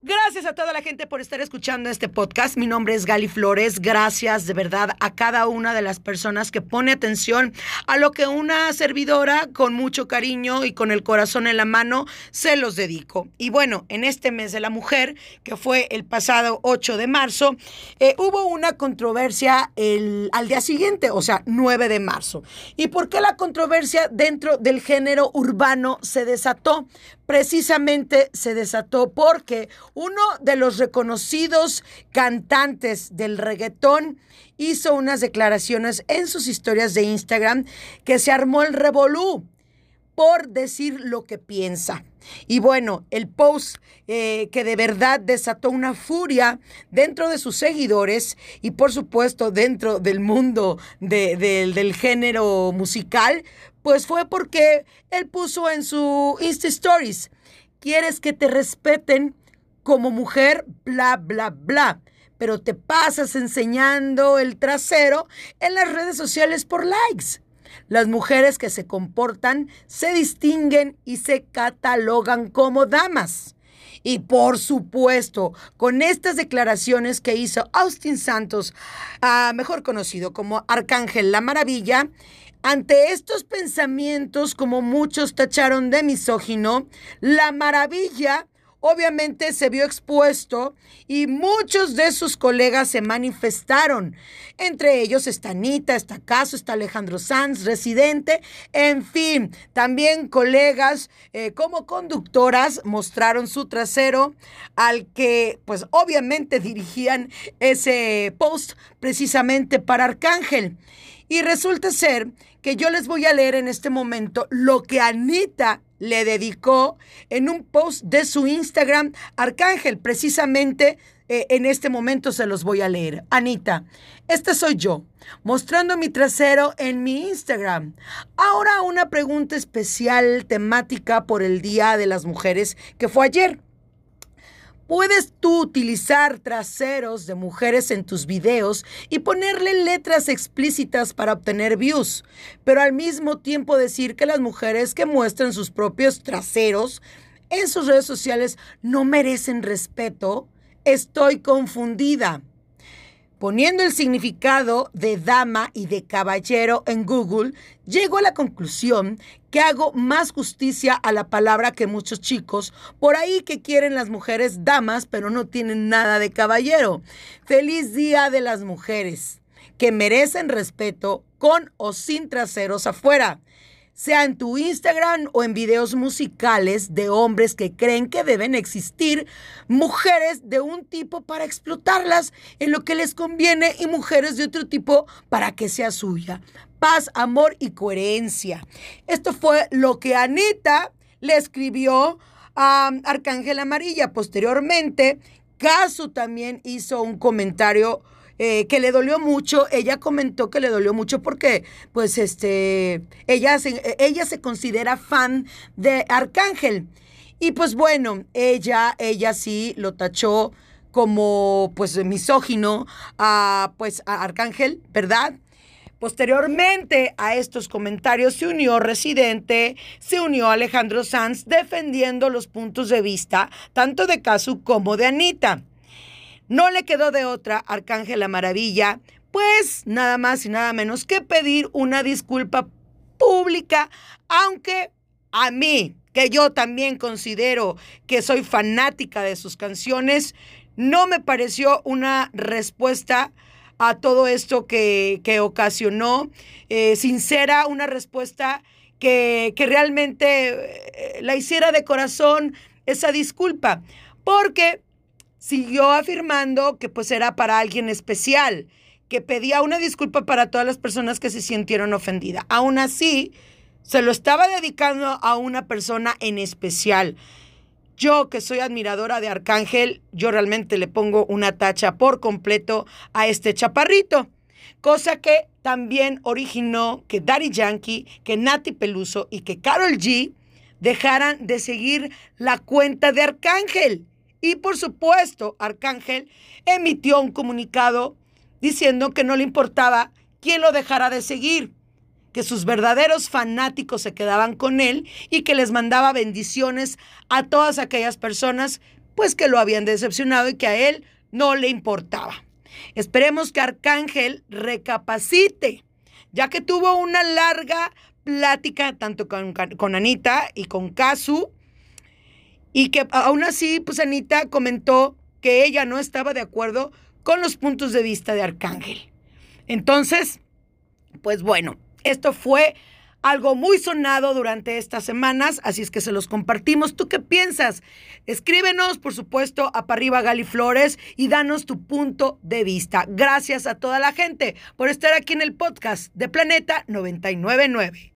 Gracias a toda la gente por estar escuchando este podcast. Mi nombre es Gali Flores. Gracias de verdad a cada una de las personas que pone atención a lo que una servidora con mucho cariño y con el corazón en la mano se los dedico. Y bueno, en este mes de la mujer, que fue el pasado 8 de marzo, eh, hubo una controversia el, al día siguiente, o sea, 9 de marzo. ¿Y por qué la controversia dentro del género urbano se desató? Precisamente se desató porque uno de los reconocidos cantantes del reggaetón hizo unas declaraciones en sus historias de Instagram que se armó el revolú por decir lo que piensa. Y bueno, el post eh, que de verdad desató una furia dentro de sus seguidores y por supuesto dentro del mundo del género musical, pues fue porque él puso en su Insta Stories, quieres que te respeten como mujer, bla, bla, bla. Pero te pasas enseñando el trasero en las redes sociales por likes. Las mujeres que se comportan se distinguen y se catalogan como damas. Y por supuesto, con estas declaraciones que hizo Austin Santos, ah, mejor conocido como Arcángel La Maravilla, ante estos pensamientos, como muchos tacharon de misógino, La Maravilla obviamente se vio expuesto y muchos de sus colegas se manifestaron. Entre ellos está Anita, está Caso, está Alejandro Sanz, residente, en fin, también colegas eh, como conductoras mostraron su trasero al que pues obviamente dirigían ese post precisamente para Arcángel. Y resulta ser que yo les voy a leer en este momento lo que Anita le dedicó en un post de su Instagram, Arcángel, precisamente eh, en este momento se los voy a leer. Anita, este soy yo, mostrando mi trasero en mi Instagram. Ahora una pregunta especial temática por el Día de las Mujeres que fue ayer. Puedes tú utilizar traseros de mujeres en tus videos y ponerle letras explícitas para obtener views, pero al mismo tiempo decir que las mujeres que muestran sus propios traseros en sus redes sociales no merecen respeto. Estoy confundida. Poniendo el significado de dama y de caballero en Google, llego a la conclusión que hago más justicia a la palabra que muchos chicos por ahí que quieren las mujeres damas, pero no tienen nada de caballero. Feliz Día de las Mujeres, que merecen respeto con o sin traseros afuera sea en tu Instagram o en videos musicales de hombres que creen que deben existir mujeres de un tipo para explotarlas en lo que les conviene y mujeres de otro tipo para que sea suya. Paz, amor y coherencia. Esto fue lo que Anita le escribió a Arcángel Amarilla. Posteriormente, Casu también hizo un comentario eh, que le dolió mucho. Ella comentó que le dolió mucho porque, pues, este, ella se, ella se considera fan de Arcángel. Y pues bueno, ella, ella sí lo tachó como, pues, misógino a, pues, a Arcángel, ¿verdad? Posteriormente a estos comentarios se unió Residente, se unió Alejandro Sanz defendiendo los puntos de vista tanto de Casu como de Anita. No le quedó de otra Arcángel la Maravilla, pues nada más y nada menos que pedir una disculpa pública, aunque a mí, que yo también considero que soy fanática de sus canciones, no me pareció una respuesta a todo esto que, ocasionó, eh, sincera, una respuesta que, que realmente eh, la hiciera de corazón esa disculpa, porque siguió afirmando que pues era para alguien especial, que pedía una disculpa para todas las personas que se sintieron ofendidas. Aún así, se lo estaba dedicando a una persona en especial. Yo que soy admiradora de Arcángel, yo realmente le pongo una tacha por completo a este chaparrito. Cosa que también originó que Daddy Yankee, que Nati Peluso y que Carol G dejaran de seguir la cuenta de Arcángel. Y por supuesto, Arcángel emitió un comunicado diciendo que no le importaba quién lo dejara de seguir, que sus verdaderos fanáticos se quedaban con él y que les mandaba bendiciones a todas aquellas personas, pues que lo habían decepcionado y que a él no le importaba. Esperemos que Arcángel recapacite, ya que tuvo una larga plática tanto con, con Anita y con Kazu, y que aún así, pues Anita comentó que ella no estaba de acuerdo con los puntos de vista de Arcángel. Entonces, pues bueno, esto fue algo muy sonado durante estas semanas, así es que se los compartimos. ¿Tú qué piensas? Escríbenos, por supuesto, a Parriba Gali Flores y danos tu punto de vista. Gracias a toda la gente por estar aquí en el podcast de Planeta 999.